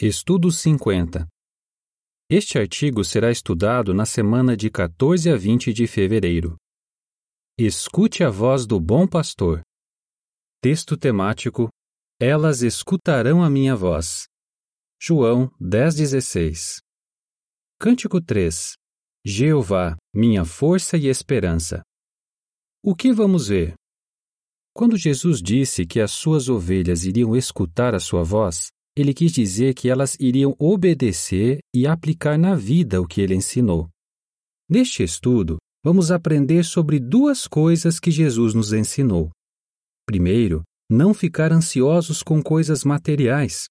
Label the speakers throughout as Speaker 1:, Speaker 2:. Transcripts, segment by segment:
Speaker 1: Estudo 50. Este artigo será estudado na semana de 14 a 20 de fevereiro. Escute a voz do bom pastor. Texto temático: Elas escutarão a minha voz. João 10:16. Cântico 3. Jeová, minha força e esperança. O que vamos ver? Quando Jesus disse que as suas ovelhas iriam escutar a sua voz, ele quis dizer que elas iriam obedecer e aplicar na vida o que ele ensinou. Neste estudo, vamos aprender sobre duas coisas que Jesus nos ensinou. Primeiro, não ficar ansiosos com coisas materiais.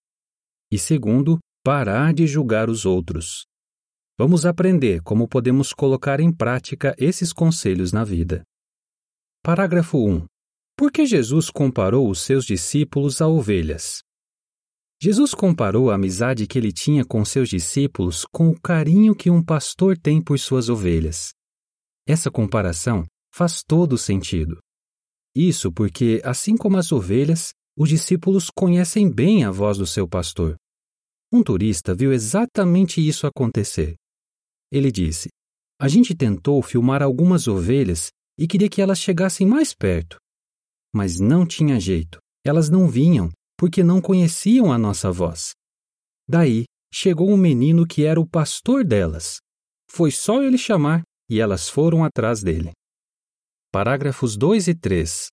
Speaker 1: E segundo, parar de julgar os outros. Vamos aprender como podemos colocar em prática esses conselhos na vida. Parágrafo 1. Por que Jesus comparou os seus discípulos a ovelhas? Jesus comparou a amizade que ele tinha com seus discípulos com o carinho que um pastor tem por suas ovelhas. Essa comparação faz todo sentido. Isso porque, assim como as ovelhas, os discípulos conhecem bem a voz do seu pastor. Um turista viu exatamente isso acontecer. Ele disse: A gente tentou filmar algumas ovelhas e queria que elas chegassem mais perto. Mas não tinha jeito, elas não vinham porque não conheciam a nossa voz. Daí chegou um menino que era o pastor delas. Foi só ele chamar e elas foram atrás dele. Parágrafos 2 e 3.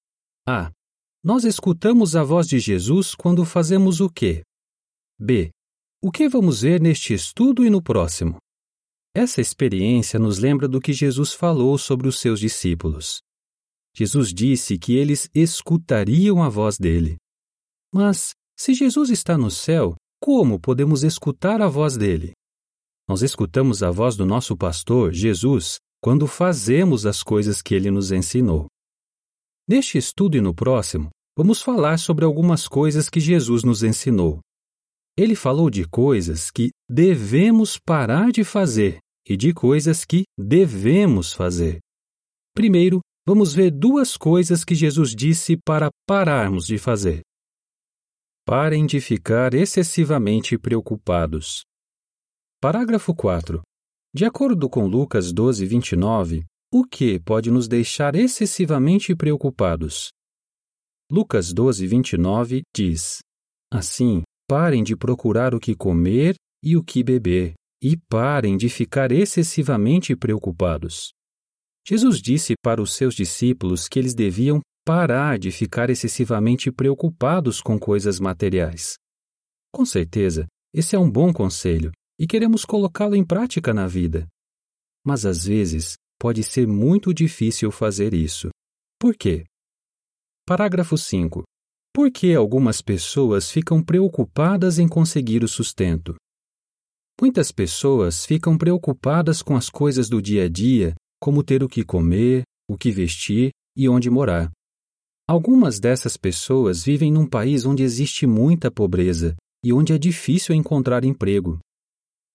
Speaker 1: A. Nós escutamos a voz de Jesus quando fazemos o quê? B. O que vamos ver neste estudo e no próximo? Essa experiência nos lembra do que Jesus falou sobre os seus discípulos. Jesus disse que eles escutariam a voz dele. Mas, se Jesus está no céu, como podemos escutar a voz dele? Nós escutamos a voz do nosso pastor, Jesus, quando fazemos as coisas que ele nos ensinou. Neste estudo e no próximo, vamos falar sobre algumas coisas que Jesus nos ensinou. Ele falou de coisas que devemos parar de fazer e de coisas que devemos fazer. Primeiro, vamos ver duas coisas que Jesus disse para pararmos de fazer. Parem de ficar excessivamente preocupados. Parágrafo 4. De acordo com Lucas 12, 29, o que pode nos deixar excessivamente preocupados? Lucas 12, 29 diz: Assim, parem de procurar o que comer e o que beber, e parem de ficar excessivamente preocupados. Jesus disse para os seus discípulos que eles deviam parar de ficar excessivamente preocupados com coisas materiais. Com certeza, esse é um bom conselho e queremos colocá-lo em prática na vida. Mas às vezes pode ser muito difícil fazer isso. Por quê? Parágrafo 5. Por que algumas pessoas ficam preocupadas em conseguir o sustento? Muitas pessoas ficam preocupadas com as coisas do dia a dia, como ter o que comer, o que vestir e onde morar. Algumas dessas pessoas vivem num país onde existe muita pobreza e onde é difícil encontrar emprego.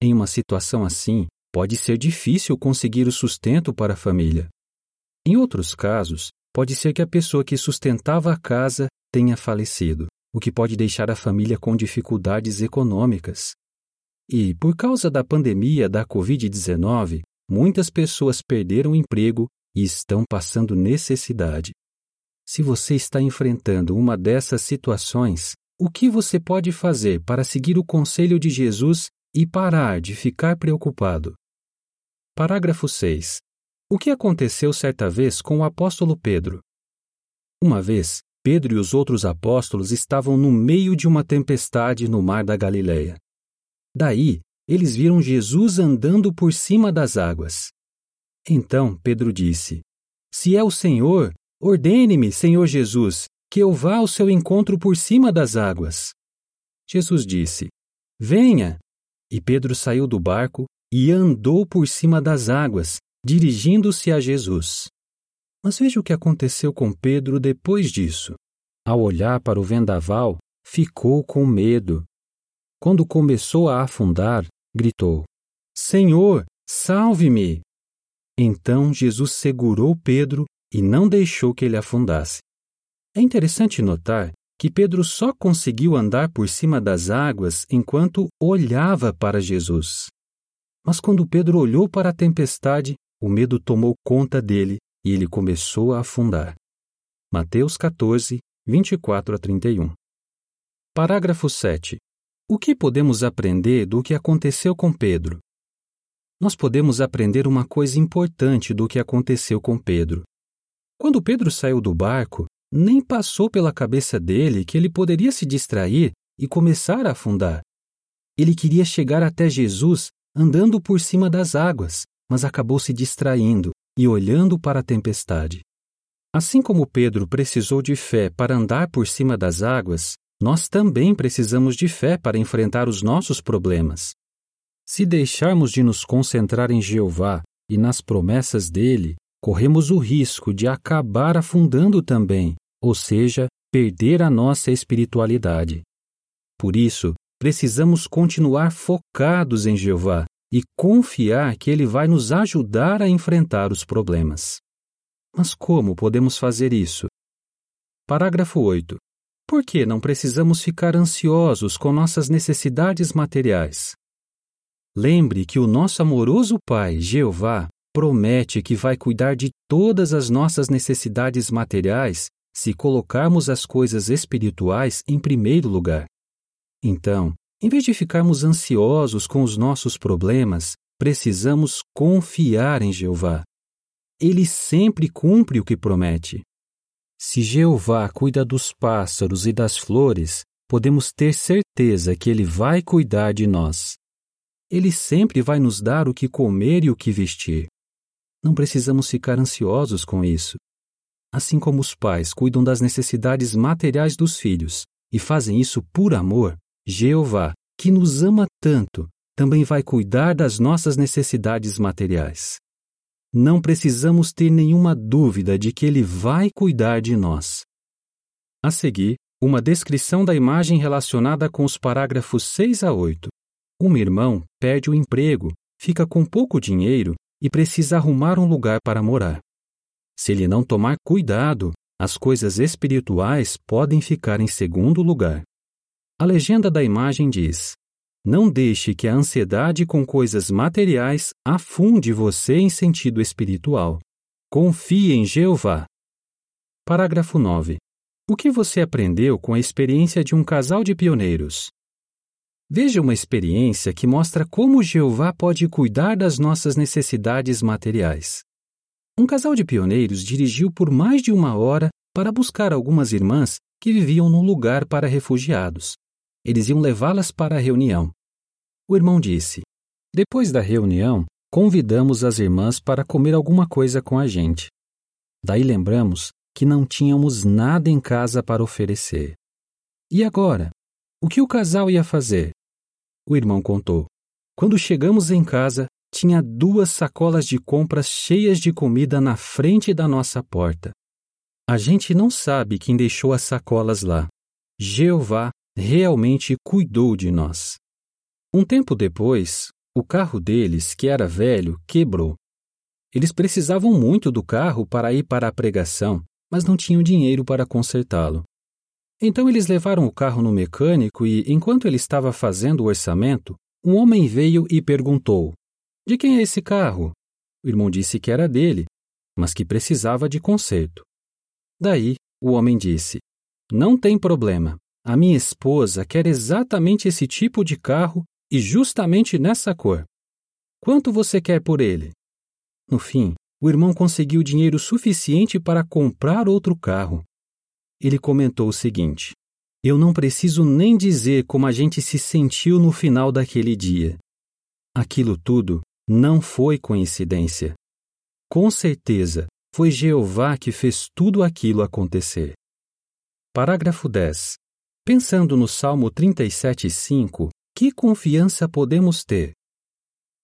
Speaker 1: Em uma situação assim, pode ser difícil conseguir o sustento para a família. Em outros casos, pode ser que a pessoa que sustentava a casa tenha falecido, o que pode deixar a família com dificuldades econômicas. E, por causa da pandemia da Covid-19, muitas pessoas perderam o emprego e estão passando necessidade. Se você está enfrentando uma dessas situações, o que você pode fazer para seguir o conselho de Jesus e parar de ficar preocupado? Parágrafo 6. O que aconteceu certa vez com o apóstolo Pedro? Uma vez, Pedro e os outros apóstolos estavam no meio de uma tempestade no mar da Galileia. Daí, eles viram Jesus andando por cima das águas. Então Pedro disse: Se é o Senhor, Ordene-me, Senhor Jesus, que eu vá ao seu encontro por cima das águas. Jesus disse: Venha. E Pedro saiu do barco e andou por cima das águas, dirigindo-se a Jesus. Mas veja o que aconteceu com Pedro depois disso. Ao olhar para o vendaval, ficou com medo. Quando começou a afundar, gritou: Senhor, salve-me! Então Jesus segurou Pedro e não deixou que ele afundasse. É interessante notar que Pedro só conseguiu andar por cima das águas enquanto olhava para Jesus. Mas quando Pedro olhou para a tempestade, o medo tomou conta dele e ele começou a afundar. Mateus 14, 24 a 31. Parágrafo 7. O que podemos aprender do que aconteceu com Pedro? Nós podemos aprender uma coisa importante do que aconteceu com Pedro. Quando Pedro saiu do barco, nem passou pela cabeça dele que ele poderia se distrair e começar a afundar. Ele queria chegar até Jesus andando por cima das águas, mas acabou se distraindo e olhando para a tempestade. Assim como Pedro precisou de fé para andar por cima das águas, nós também precisamos de fé para enfrentar os nossos problemas. Se deixarmos de nos concentrar em Jeová e nas promessas dele, corremos o risco de acabar afundando também, ou seja, perder a nossa espiritualidade. Por isso, precisamos continuar focados em Jeová e confiar que Ele vai nos ajudar a enfrentar os problemas. Mas como podemos fazer isso? Parágrafo 8. Por que não precisamos ficar ansiosos com nossas necessidades materiais? Lembre que o nosso amoroso Pai, Jeová, promete que vai cuidar de todas as nossas necessidades materiais se colocarmos as coisas espirituais em primeiro lugar. Então, em vez de ficarmos ansiosos com os nossos problemas, precisamos confiar em Jeová. Ele sempre cumpre o que promete. Se Jeová cuida dos pássaros e das flores, podemos ter certeza que Ele vai cuidar de nós. Ele sempre vai nos dar o que comer e o que vestir. Não precisamos ficar ansiosos com isso. Assim como os pais cuidam das necessidades materiais dos filhos e fazem isso por amor, Jeová, que nos ama tanto, também vai cuidar das nossas necessidades materiais não precisamos ter nenhuma dúvida de que Ele vai cuidar de nós. A seguir, uma descrição da imagem relacionada com os parágrafos 6 a 8. Um irmão perde o emprego, fica com pouco dinheiro e precisa arrumar um lugar para morar. Se ele não tomar cuidado, as coisas espirituais podem ficar em segundo lugar. A legenda da imagem diz: não deixe que a ansiedade com coisas materiais afunde você em sentido espiritual. Confie em Jeová. Parágrafo 9. O que você aprendeu com a experiência de um casal de pioneiros? Veja uma experiência que mostra como Jeová pode cuidar das nossas necessidades materiais. Um casal de pioneiros dirigiu por mais de uma hora para buscar algumas irmãs que viviam num lugar para refugiados. Eles iam levá-las para a reunião. O irmão disse: Depois da reunião, convidamos as irmãs para comer alguma coisa com a gente. Daí lembramos que não tínhamos nada em casa para oferecer. E agora? O que o casal ia fazer? O irmão contou. Quando chegamos em casa, tinha duas sacolas de compras cheias de comida na frente da nossa porta. A gente não sabe quem deixou as sacolas lá. Jeová realmente cuidou de nós. Um tempo depois, o carro deles, que era velho, quebrou. Eles precisavam muito do carro para ir para a pregação, mas não tinham dinheiro para consertá-lo. Então eles levaram o carro no mecânico e, enquanto ele estava fazendo o orçamento, um homem veio e perguntou: De quem é esse carro? O irmão disse que era dele, mas que precisava de conserto. Daí, o homem disse: Não tem problema. A minha esposa quer exatamente esse tipo de carro e justamente nessa cor. Quanto você quer por ele? No fim, o irmão conseguiu dinheiro suficiente para comprar outro carro. Ele comentou o seguinte: Eu não preciso nem dizer como a gente se sentiu no final daquele dia. Aquilo tudo não foi coincidência. Com certeza, foi Jeová que fez tudo aquilo acontecer. Parágrafo 10. Pensando no Salmo 37,5, que confiança podemos ter?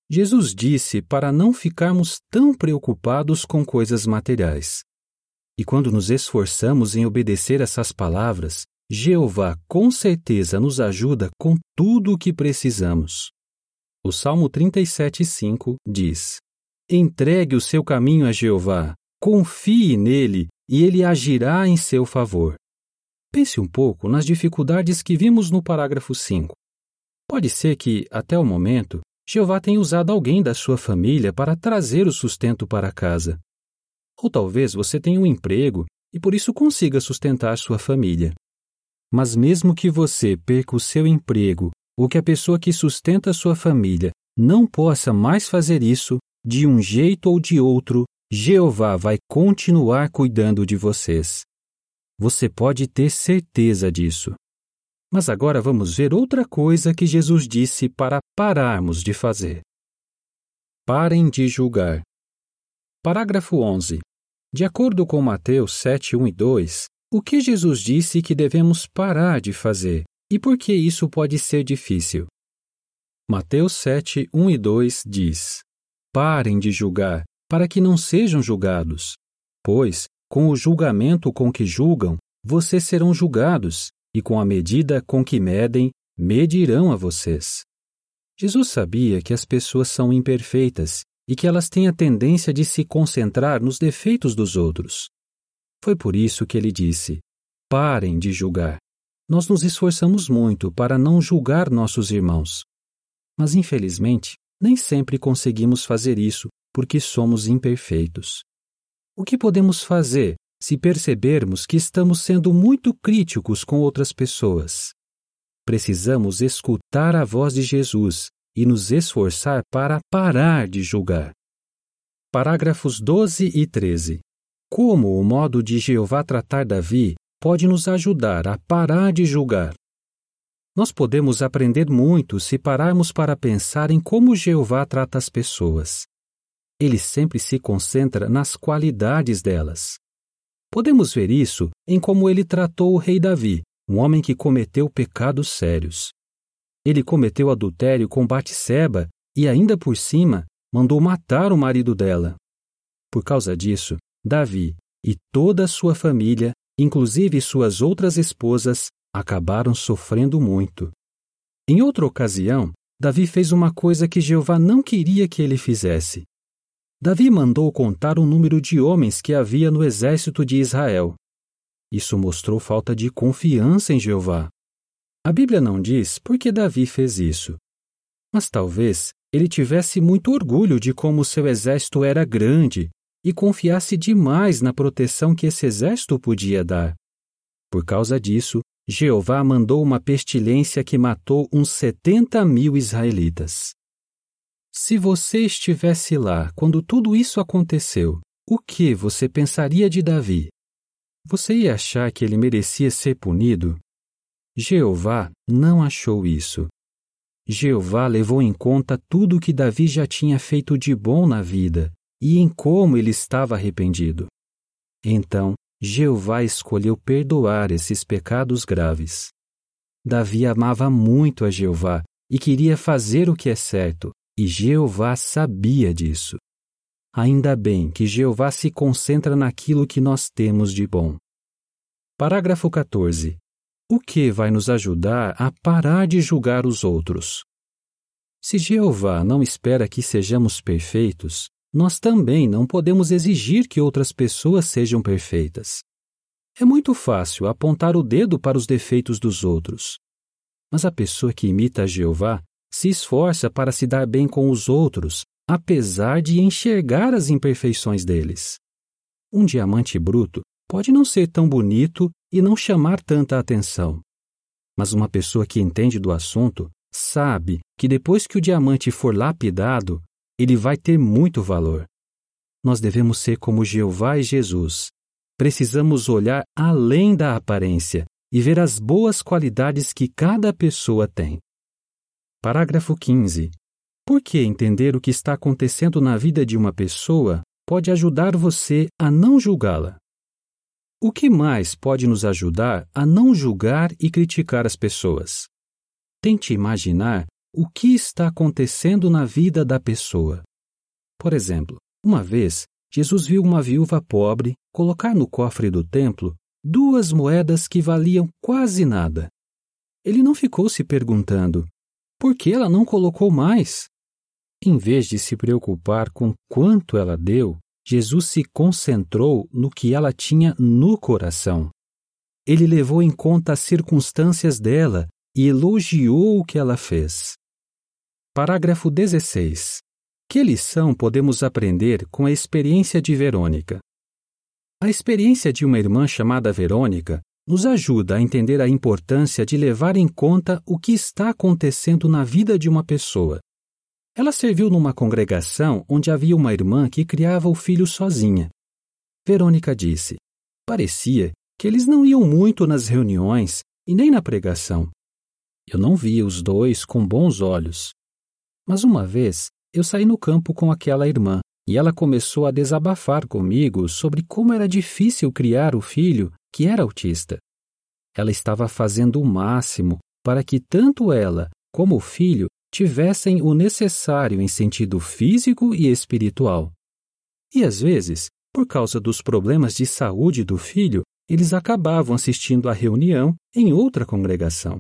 Speaker 1: Jesus disse para não ficarmos tão preocupados com coisas materiais. E quando nos esforçamos em obedecer essas palavras, Jeová com certeza nos ajuda com tudo o que precisamos. O Salmo 37,5 diz: Entregue o seu caminho a Jeová, confie nele e ele agirá em seu favor. Pense um pouco nas dificuldades que vimos no parágrafo 5. Pode ser que, até o momento, Jeová tenha usado alguém da sua família para trazer o sustento para casa. Ou talvez você tenha um emprego e por isso consiga sustentar sua família. Mas mesmo que você perca o seu emprego ou que a pessoa que sustenta sua família não possa mais fazer isso, de um jeito ou de outro, Jeová vai continuar cuidando de vocês. Você pode ter certeza disso. Mas agora vamos ver outra coisa que Jesus disse para pararmos de fazer. Parem de julgar. Parágrafo 11. De acordo com Mateus 7, 1 e 2, o que Jesus disse que devemos parar de fazer e por que isso pode ser difícil? Mateus 7, 1 e 2 diz: Parem de julgar, para que não sejam julgados. Pois, com o julgamento com que julgam, vocês serão julgados, e com a medida com que medem, medirão a vocês. Jesus sabia que as pessoas são imperfeitas e que elas têm a tendência de se concentrar nos defeitos dos outros. Foi por isso que ele disse: Parem de julgar. Nós nos esforçamos muito para não julgar nossos irmãos. Mas, infelizmente, nem sempre conseguimos fazer isso porque somos imperfeitos. O que podemos fazer se percebermos que estamos sendo muito críticos com outras pessoas? Precisamos escutar a voz de Jesus e nos esforçar para parar de julgar. Parágrafos 12 e 13. Como o modo de Jeová tratar Davi pode nos ajudar a parar de julgar? Nós podemos aprender muito se pararmos para pensar em como Jeová trata as pessoas. Ele sempre se concentra nas qualidades delas. Podemos ver isso em como ele tratou o rei Davi, um homem que cometeu pecados sérios. Ele cometeu adultério com Batseba e ainda por cima mandou matar o marido dela. Por causa disso, Davi e toda a sua família, inclusive suas outras esposas, acabaram sofrendo muito. Em outra ocasião, Davi fez uma coisa que Jeová não queria que ele fizesse. Davi mandou contar o número de homens que havia no exército de Israel. Isso mostrou falta de confiança em Jeová. A Bíblia não diz por que Davi fez isso. Mas talvez ele tivesse muito orgulho de como seu exército era grande e confiasse demais na proteção que esse exército podia dar. Por causa disso, Jeová mandou uma pestilência que matou uns setenta mil israelitas. Se você estivesse lá quando tudo isso aconteceu, o que você pensaria de Davi? Você ia achar que ele merecia ser punido? Jeová não achou isso. Jeová levou em conta tudo o que Davi já tinha feito de bom na vida e em como ele estava arrependido. Então, Jeová escolheu perdoar esses pecados graves. Davi amava muito a Jeová e queria fazer o que é certo, e Jeová sabia disso. Ainda bem que Jeová se concentra naquilo que nós temos de bom. Parágrafo 14. O que vai nos ajudar a parar de julgar os outros? Se Jeová não espera que sejamos perfeitos, nós também não podemos exigir que outras pessoas sejam perfeitas. É muito fácil apontar o dedo para os defeitos dos outros. Mas a pessoa que imita a Jeová se esforça para se dar bem com os outros, apesar de enxergar as imperfeições deles. Um diamante bruto pode não ser tão bonito e não chamar tanta atenção. Mas uma pessoa que entende do assunto sabe que depois que o diamante for lapidado, ele vai ter muito valor. Nós devemos ser como Jeová e Jesus. Precisamos olhar além da aparência e ver as boas qualidades que cada pessoa tem. Parágrafo 15. Por que entender o que está acontecendo na vida de uma pessoa pode ajudar você a não julgá-la? O que mais pode nos ajudar a não julgar e criticar as pessoas? Tente imaginar o que está acontecendo na vida da pessoa. Por exemplo, uma vez, Jesus viu uma viúva pobre colocar no cofre do templo duas moedas que valiam quase nada. Ele não ficou se perguntando por que ela não colocou mais. Em vez de se preocupar com quanto ela deu, Jesus se concentrou no que ela tinha no coração. ele levou em conta as circunstâncias dela e elogiou o que ela fez. Parágrafo 16. Que lição podemos aprender com a experiência de Verônica? A experiência de uma irmã chamada Verônica nos ajuda a entender a importância de levar em conta o que está acontecendo na vida de uma pessoa. Ela serviu numa congregação onde havia uma irmã que criava o filho sozinha. Verônica disse: Parecia que eles não iam muito nas reuniões e nem na pregação. Eu não via os dois com bons olhos. Mas uma vez eu saí no campo com aquela irmã e ela começou a desabafar comigo sobre como era difícil criar o filho que era autista. Ela estava fazendo o máximo para que tanto ela como o filho tivessem o necessário em sentido físico e espiritual. E às vezes, por causa dos problemas de saúde do filho, eles acabavam assistindo à reunião em outra congregação.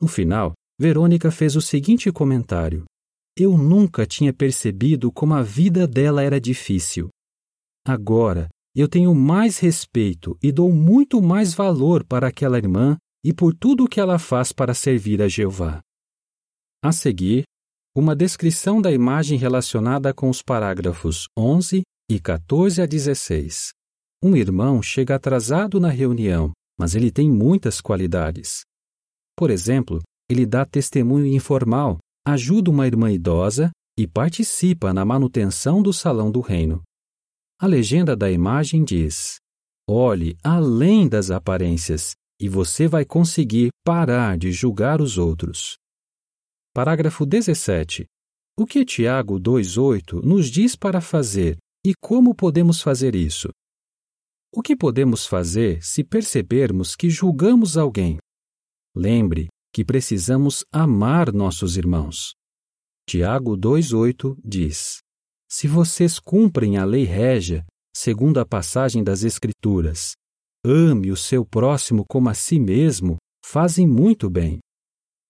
Speaker 1: No final, Verônica fez o seguinte comentário: Eu nunca tinha percebido como a vida dela era difícil. Agora, eu tenho mais respeito e dou muito mais valor para aquela irmã e por tudo o que ela faz para servir a Jeová. A seguir, uma descrição da imagem relacionada com os parágrafos 11 e 14 a 16. Um irmão chega atrasado na reunião, mas ele tem muitas qualidades. Por exemplo, ele dá testemunho informal, ajuda uma irmã idosa e participa na manutenção do salão do reino. A legenda da imagem diz: Olhe além das aparências e você vai conseguir parar de julgar os outros. Parágrafo 17. O que Tiago 2,8 nos diz para fazer e como podemos fazer isso? O que podemos fazer se percebermos que julgamos alguém? Lembre que precisamos amar nossos irmãos. Tiago 2,8 diz: Se vocês cumprem a lei régia, segundo a passagem das Escrituras, ame o seu próximo como a si mesmo, fazem muito bem.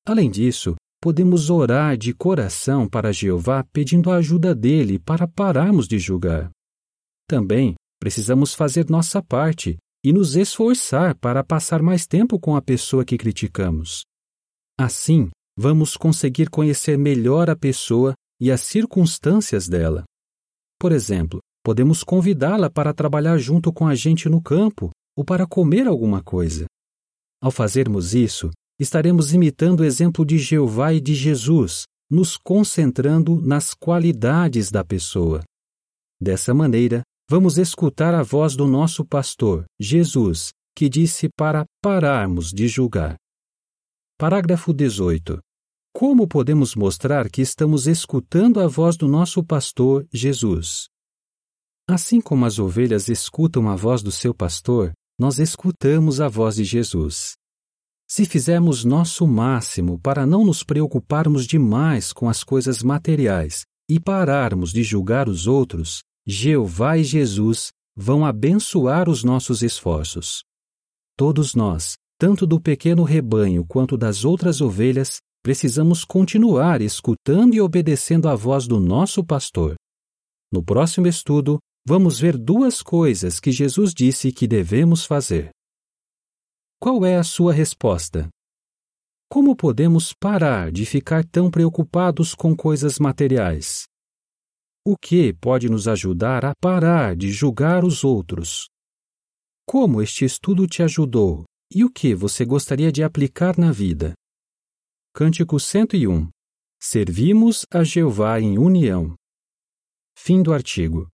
Speaker 1: Além disso, podemos orar de coração para Jeová pedindo a ajuda dele para pararmos de julgar. Também precisamos fazer nossa parte e nos esforçar para passar mais tempo com a pessoa que criticamos. Assim, vamos conseguir conhecer melhor a pessoa e as circunstâncias dela. Por exemplo, podemos convidá-la para trabalhar junto com a gente no campo ou para comer alguma coisa. Ao fazermos isso, estaremos imitando o exemplo de Jeová e de Jesus, nos concentrando nas qualidades da pessoa. Dessa maneira, vamos escutar a voz do nosso pastor, Jesus, que disse para pararmos de julgar. Parágrafo 18. Como podemos mostrar que estamos escutando a voz do nosso pastor, Jesus? Assim como as ovelhas escutam a voz do seu pastor, nós escutamos a voz de Jesus. Se fizermos nosso máximo para não nos preocuparmos demais com as coisas materiais e pararmos de julgar os outros, Jeová e Jesus vão abençoar os nossos esforços. Todos nós, tanto do pequeno rebanho quanto das outras ovelhas, precisamos continuar escutando e obedecendo à voz do nosso pastor. No próximo estudo, vamos ver duas coisas que Jesus disse que devemos fazer. Qual é a sua resposta? Como podemos parar de ficar tão preocupados com coisas materiais? O que pode nos ajudar a parar de julgar os outros? Como este estudo te ajudou e o que você gostaria de aplicar na vida? Cântico 101 Servimos a Jeová em união. Fim do artigo.